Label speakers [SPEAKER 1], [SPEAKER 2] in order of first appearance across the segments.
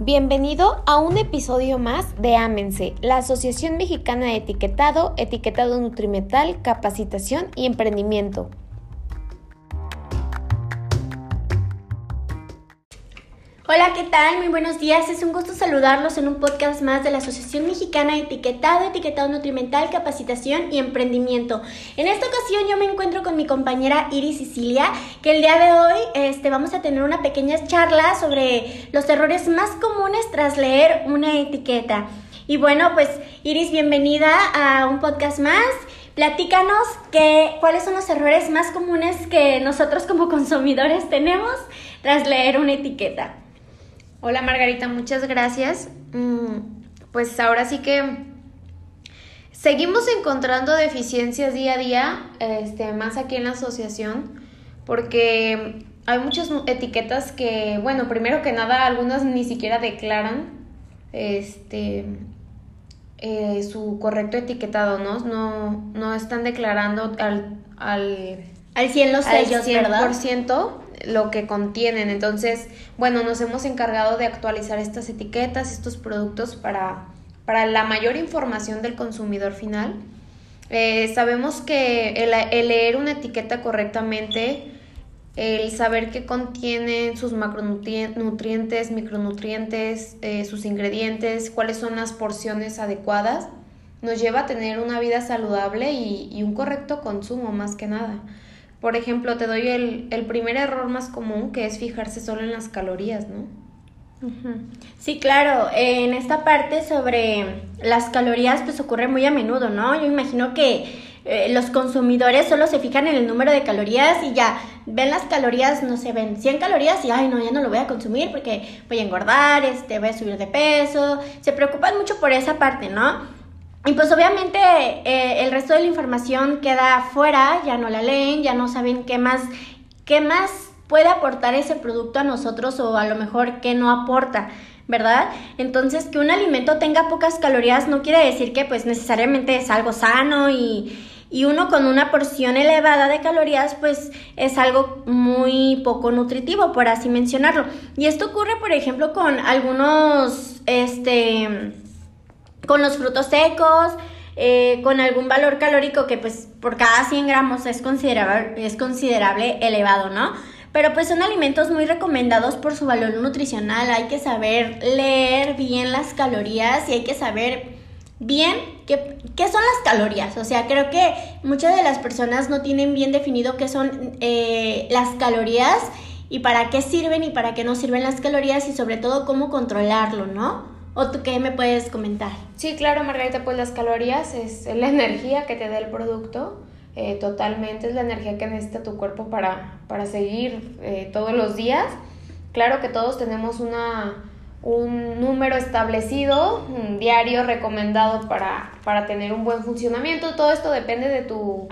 [SPEAKER 1] Bienvenido a un episodio más de Ámense, la Asociación Mexicana de Etiquetado, Etiquetado Nutrimental, Capacitación y Emprendimiento.
[SPEAKER 2] Hola, ¿qué tal? Muy buenos días. Es un gusto saludarlos en un podcast más de la Asociación Mexicana Etiquetado, Etiquetado Nutrimental, Capacitación y Emprendimiento. En esta ocasión yo me encuentro con mi compañera Iris Sicilia, que el día de hoy este, vamos a tener una pequeña charla sobre los errores más comunes tras leer una etiqueta. Y bueno, pues Iris, bienvenida a un podcast más. Platícanos que, cuáles son los errores más comunes que nosotros como consumidores tenemos tras leer una etiqueta.
[SPEAKER 1] Hola Margarita, muchas gracias. Mm, pues ahora sí que seguimos encontrando deficiencias día a día, este, más aquí en la asociación, porque hay muchas etiquetas que, bueno, primero que nada, algunas ni siquiera declaran este, eh, su correcto etiquetado, ¿no? No, no están declarando al, al,
[SPEAKER 2] al 100 los sellos,
[SPEAKER 1] al 100% lo que contienen. Entonces, bueno, nos hemos encargado de actualizar estas etiquetas, estos productos para, para la mayor información del consumidor final. Eh, sabemos que el, leer una etiqueta correctamente, el saber qué contienen sus macronutrientes, micronutrientes, eh, sus ingredientes, cuáles son las porciones adecuadas, nos lleva a tener una vida saludable y, y un correcto consumo más que nada. Por ejemplo, te doy el, primer error más común, que es fijarse solo en las calorías, ¿no?
[SPEAKER 2] Sí, claro. En esta parte sobre las calorías, pues ocurre muy a menudo, ¿no? Yo imagino que eh, los consumidores solo se fijan en el número de calorías y ya ven las calorías, no sé, ven 100 calorías y, ay, no, ya no lo voy a consumir porque voy a engordar, este, voy a subir de peso. Se preocupan mucho por esa parte, ¿no? Y pues obviamente eh, el resto de la información queda fuera, ya no la leen, ya no saben qué más, qué más puede aportar ese producto a nosotros o a lo mejor qué no aporta. ¿verdad? Entonces, que un alimento tenga pocas calorías no quiere decir que pues necesariamente es algo sano y, y, uno con una porción elevada de calorías pues es algo muy poco nutritivo, por así mencionarlo. Y esto ocurre, por ejemplo, con algunos, este con los frutos secos, eh, con algún valor calórico que pues por cada 100 gramos es considerable, es considerable elevado, ¿no? Pero pues son alimentos muy recomendados por su valor nutricional, hay que saber leer bien las calorías y hay que saber bien qué, qué son las calorías. O sea, creo que muchas de las personas no tienen bien definido qué son eh, las calorías y para qué sirven y para qué no sirven las calorías y sobre todo cómo controlarlo, ¿no? ¿O tú qué me puedes comentar?
[SPEAKER 1] Sí, claro, Margarita, pues las calorías es la energía que te da el producto. Eh, totalmente es la energía que necesita tu cuerpo para, para seguir eh, todos los días. Claro que todos tenemos una, un número establecido, un diario recomendado para, para tener un buen funcionamiento. Todo esto depende de tu,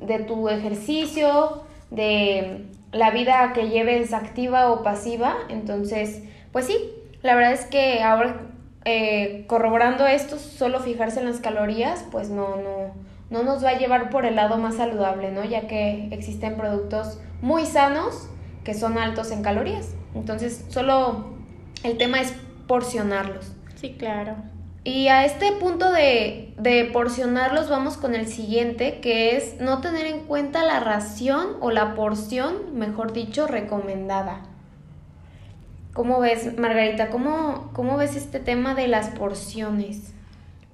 [SPEAKER 1] de tu ejercicio, de la vida que lleves activa o pasiva. Entonces, pues sí, la verdad es que ahora eh, corroborando esto, solo fijarse en las calorías, pues no, no, no nos va a llevar por el lado más saludable, ¿no? Ya que existen productos muy sanos que son altos en calorías. Entonces, solo el tema es porcionarlos.
[SPEAKER 2] Sí, claro.
[SPEAKER 1] Y a este punto de, de, porcionarlos vamos con el siguiente, que es no tener en cuenta la ración o la porción, mejor dicho, recomendada. ¿Cómo ves, Margarita? ¿Cómo, ¿Cómo ves este tema de las porciones?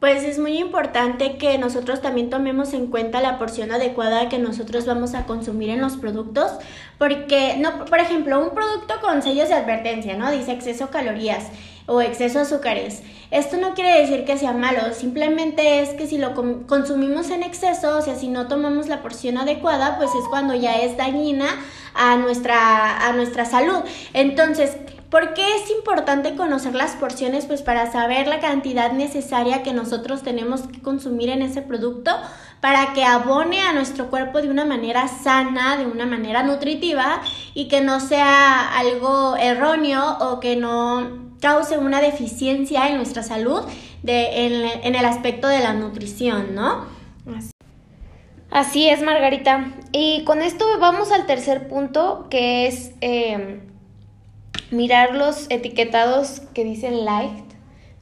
[SPEAKER 2] Pues es muy importante que nosotros también tomemos en cuenta la porción adecuada que nosotros vamos a consumir en los productos, porque no, por ejemplo, un producto con sellos de advertencia, ¿no? Dice exceso calorías o exceso azúcares. Esto no quiere decir que sea malo, simplemente es que si lo consumimos en exceso, o sea, si no tomamos la porción adecuada, pues es cuando ya es dañina a nuestra, a nuestra salud. Entonces, ¿Por qué es importante conocer las porciones? Pues para saber la cantidad necesaria que nosotros tenemos que consumir en ese producto para que abone a nuestro cuerpo de una manera sana, de una manera nutritiva y que no sea algo erróneo o que no cause una deficiencia en nuestra salud en, el aspecto de la nutrición, ¿no?
[SPEAKER 1] Así. es, Margarita. Y con esto vamos al tercer punto, que es eh, mirar los etiquetados que dicen light.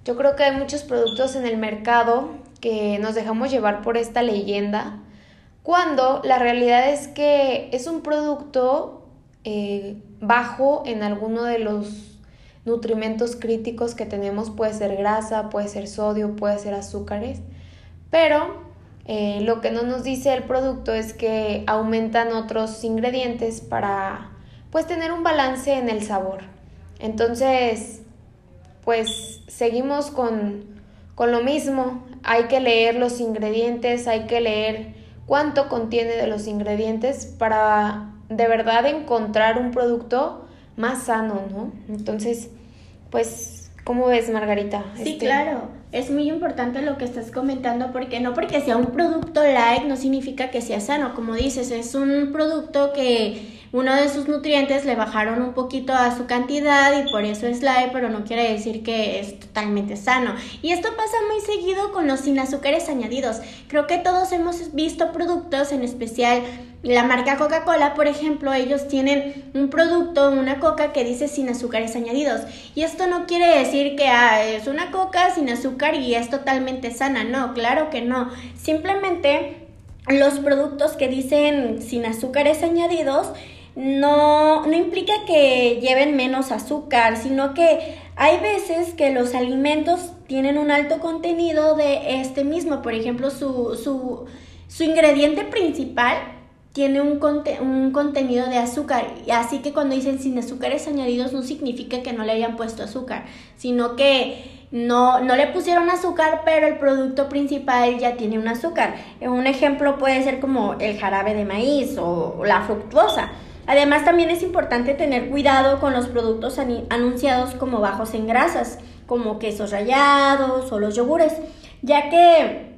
[SPEAKER 1] Yo creo que hay muchos productos en el mercado que nos dejamos llevar por esta leyenda, cuando la realidad es que es un producto eh, bajo en alguno de los nutrimentos críticos que tenemos, puede ser grasa, puede ser sodio, puede ser azúcares, pero eh, lo que no nos dice el producto es que aumentan otros ingredientes para pues tener un balance en el sabor. Entonces, pues seguimos con, con lo mismo, hay que leer los ingredientes, hay que leer cuánto contiene de los ingredientes para de verdad encontrar un producto más sano, ¿no? Entonces, pues, ¿cómo ves, Margarita?
[SPEAKER 2] Sí, este, claro. Es muy importante lo que estás comentando porque no porque sea un producto light no significa que sea sano. Como dices, es un producto que uno de sus nutrientes le bajaron un poquito a su cantidad y por eso es light, pero no quiere decir que es totalmente sano. Y esto pasa muy seguido con los sin azúcares añadidos. Creo que todos hemos visto productos, en especial la marca Coca-Cola, por ejemplo, ellos tienen un producto, una coca que dice sin azúcares añadidos. Y esto no quiere decir que ah, es una coca sin azúcar y es totalmente sana. No, claro que no. Simplemente los productos que dicen sin azúcares añadidos no, no implica que lleven menos azúcar, sino que hay veces que los alimentos tienen un alto contenido de este mismo. Por ejemplo, su, su, su ingrediente principal tiene un, un contenido de azúcar. Así que cuando dicen sin azúcares añadidos no significa que no le hayan puesto azúcar, sino que no, no le pusieron azúcar, pero el producto principal ya tiene un azúcar. Un ejemplo puede ser como el jarabe de maíz o la fructuosa. Además también es importante tener cuidado con los productos anunciados como bajos en grasas, como quesos rallados o los yogures, ya que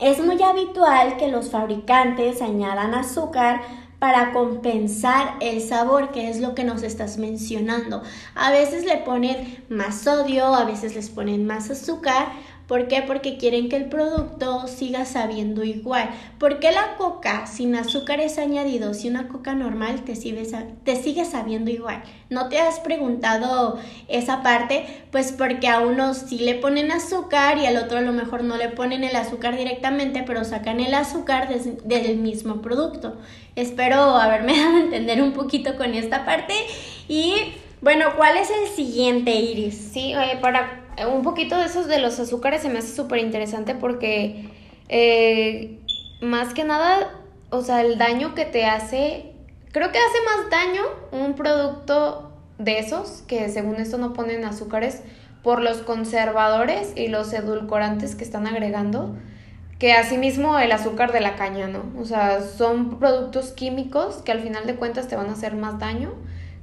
[SPEAKER 2] es muy habitual que los fabricantes añadan azúcar para compensar el sabor, que es lo que nos estás mencionando. A veces le ponen más sodio, a veces les ponen más azúcar ¿Por qué? Porque quieren que el producto siga sabiendo igual. ¿Por qué la coca sin azúcares añadidos y una coca normal te sigue, te sabiendo igual? ¿No te has preguntado esa parte? Pues porque a unos sí le ponen azúcar y al otro a lo mejor no le ponen el azúcar directamente, pero sacan el azúcar del mismo producto. Espero haberme dado a entender un poquito con esta parte. Y bueno, ¿cuál es el siguiente, Iris?
[SPEAKER 1] Sí, para un poquito de esos de los azúcares se me hace súper interesante porque eh, más que nada, o sea, el daño que te hace, creo que hace más daño un producto de esos, que según esto no ponen azúcares, por los conservadores y los edulcorantes que están agregando, que asimismo el azúcar de la caña, ¿no? O sea, son productos químicos que al final de cuentas te van a hacer más daño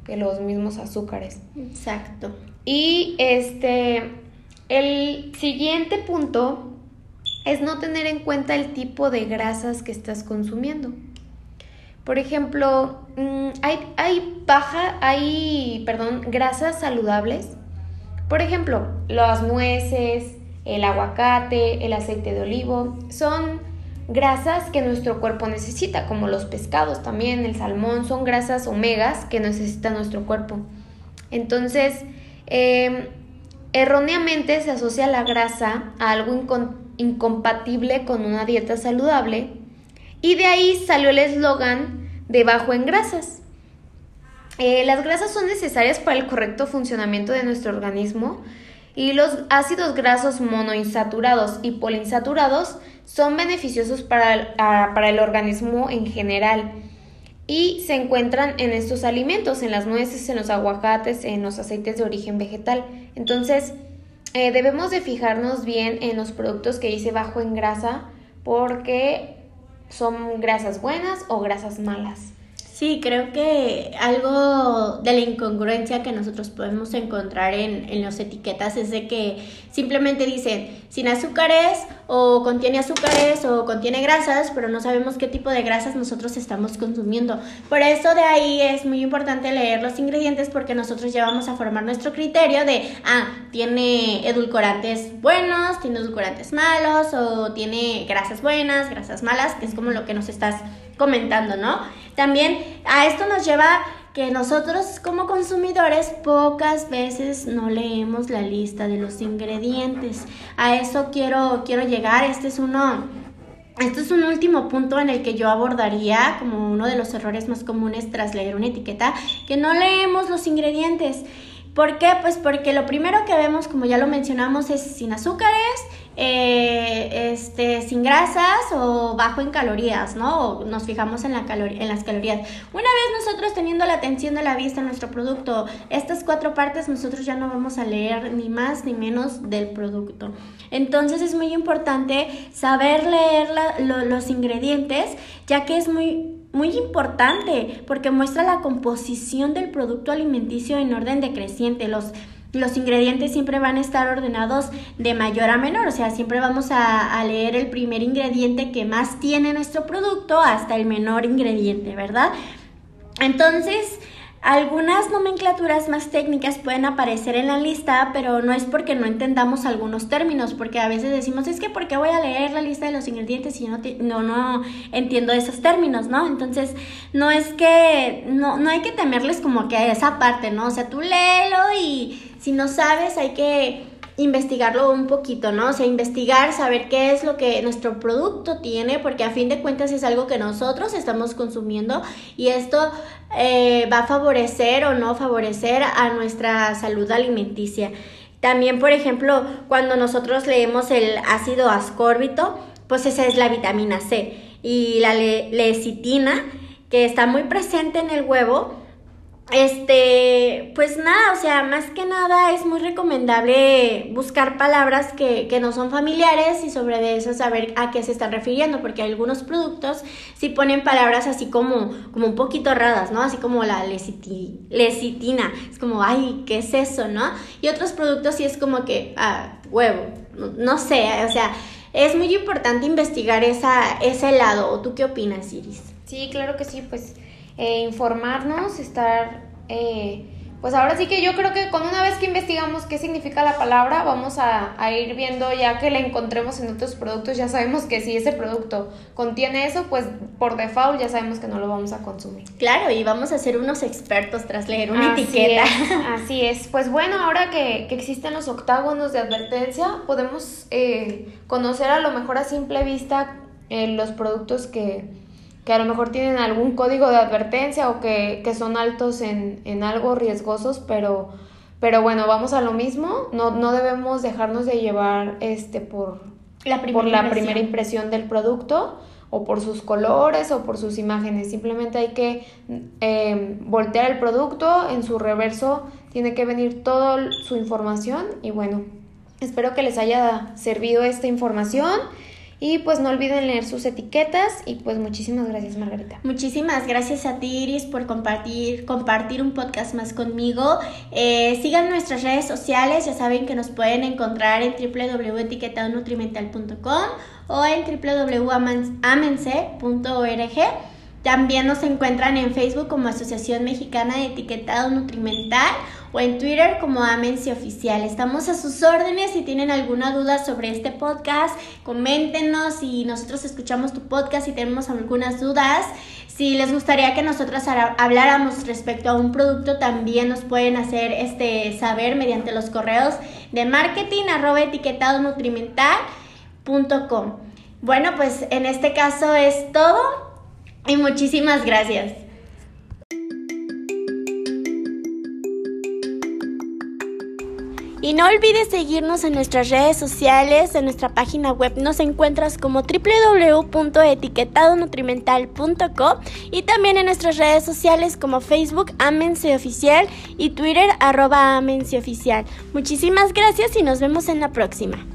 [SPEAKER 1] que los mismos azúcares.
[SPEAKER 2] Exacto.
[SPEAKER 1] Y este, el siguiente punto es no tener en cuenta el tipo de grasas que estás consumiendo. Por ejemplo, mm, hay, hay baja, hay, perdón, grasas saludables. Por ejemplo, las nueces, el aguacate, el aceite de olivo, son grasas que nuestro cuerpo necesita, como los pescados también, el salmón, son grasas omegas que necesita nuestro cuerpo. Entonces, eh, Erróneamente se asocia la grasa a algo incompatible con una dieta saludable y de ahí salió el eslogan de bajo en grasas. Eh, las grasas son necesarias para el correcto funcionamiento de nuestro organismo y los ácidos grasos monoinsaturados y poliinsaturados son beneficiosos para para el organismo en general y se encuentran en estos alimentos, en las nueces, en los aguacates, en los aceites de origen vegetal. Entonces, eh, debemos de fijarnos bien en los productos que dice bajo en grasa porque son grasas buenas o grasas malas.
[SPEAKER 2] Sí, creo que algo de la incongruencia que nosotros podemos encontrar en, en las etiquetas es de que simplemente dicen sin azúcares o contiene azúcares o contiene grasas, pero no sabemos qué tipo de grasas nosotros estamos consumiendo. Por eso de ahí es muy importante leer los ingredientes porque nosotros ya vamos a formar nuestro criterio de, ah, tiene edulcorantes buenos, tiene edulcorantes malos o tiene grasas buenas, grasas malas, que es como lo que nos estás comentando, ¿no? También a esto nos lleva que nosotros como consumidores pocas veces no leemos la lista de los ingredientes. A eso quiero, quiero llegar. Este es uno este es un último punto en el que yo abordaría como uno de los errores más comunes tras leer una etiqueta, que no leemos los ingredientes. ¿Por qué? Pues porque lo primero que vemos, como ya lo mencionamos, es sin azúcares, eh, este, sin grasas o bajo en calorías, ¿no? nos fijamos en, la en las calorías. Una vez nosotros teniendo la atención de la vista en nuestro producto, estas cuatro partes nosotros ya no vamos a leer ni más ni menos del producto. Entonces es muy importante saber leer los ingredientes, ya que es muy muy importante porque muestra la composición del producto alimenticio en orden decreciente. Los los ingredientes siempre van a estar ordenados de mayor a menor, o sea, siempre vamos a, leer el primer ingrediente que más tiene nuestro producto hasta el menor ingrediente, ¿verdad? Entonces, algunas nomenclaturas más técnicas pueden aparecer en la lista, pero no es porque no entendamos algunos términos, porque a veces decimos, es que porque voy a leer la lista de los ingredientes y yo no, no, no entiendo esos términos, ¿no? Entonces, no es que, no, no hay que temerles como que a esa parte, ¿no? O sea, tú léelo y si no sabes hay que investigarlo un poquito, ¿no? O sea, investigar, saber qué es lo que nuestro producto tiene, porque a fin de cuentas es algo que nosotros estamos consumiendo y esto eh, va a favorecer o no favorecer a nuestra salud alimenticia. También, por ejemplo, cuando nosotros leemos el ácido ascórbito, pues esa es la vitamina C y la lecitina, que está muy presente en el huevo, este, pues nada, o sea, más que nada es muy recomendable buscar palabras que, que, no son familiares y sobre eso saber a qué se está refiriendo, porque algunos productos sí ponen palabras así como, como un poquito raras, ¿no? Así como la lecitina, es como, ay, ¿qué es eso, no? Y otros productos sí es como que, ah, huevo, no, no sé, o sea, es muy importante investigar esa, ese lado, ¿o tú qué opinas, Iris?
[SPEAKER 1] Sí, claro que sí, pues eh, informarnos, estar, eh, pues ahora sí que yo creo que con una vez que investigamos qué significa la palabra, vamos a, ir viendo ya que la encontremos en otros productos, ya sabemos que si ese producto contiene eso, pues por default ya sabemos que no lo vamos a consumir.
[SPEAKER 2] Claro, y vamos a ser unos expertos tras leer una etiqueta.
[SPEAKER 1] así es. Pues bueno, ahora que, existen los octágonos de advertencia, podemos eh, conocer a lo mejor a simple vista los productos que que a lo mejor tienen algún código de advertencia o que, son altos en, algo riesgosos, pero, pero bueno, vamos a lo mismo, no, no debemos dejarnos de llevar este por la, por la primera impresión del producto o por sus colores o por sus imágenes. Simplemente hay que em, voltear el producto, en su reverso tiene que venir toda su información y bueno, espero que les haya servido esta información. Y pues no olviden leer sus etiquetas y pues muchísimas gracias Margarita.
[SPEAKER 2] Muchísimas gracias a ti Iris por compartir, compartir un podcast más conmigo. Eh, sigan nuestras redes sociales, ya saben que nos pueden encontrar en www.etiquetadonutrimental.com o en www.amense.org. También nos encuentran en Facebook como Asociación Mexicana de Etiquetado Nutrimental o en Twitter como Amense Oficial. Estamos a sus órdenes. Si tienen alguna duda sobre este podcast, coméntenos y nosotros escuchamos tu podcast y tenemos algunas dudas. Si les gustaría que nosotros habláramos respecto a un producto, también nos pueden hacer este saber mediante los correos de marketing arroba etiquetado nutrimental.com. Bueno, pues en este caso es todo y muchísimas gracias. Y no olvides seguirnos en nuestras redes sociales, en nuestra página web nos encuentras como www.etiquetadonutrimental.com y también en nuestras redes sociales como Facebook Amense Oficial y Twitter arroba Amense Oficial. Muchísimas gracias y nos vemos en la próxima.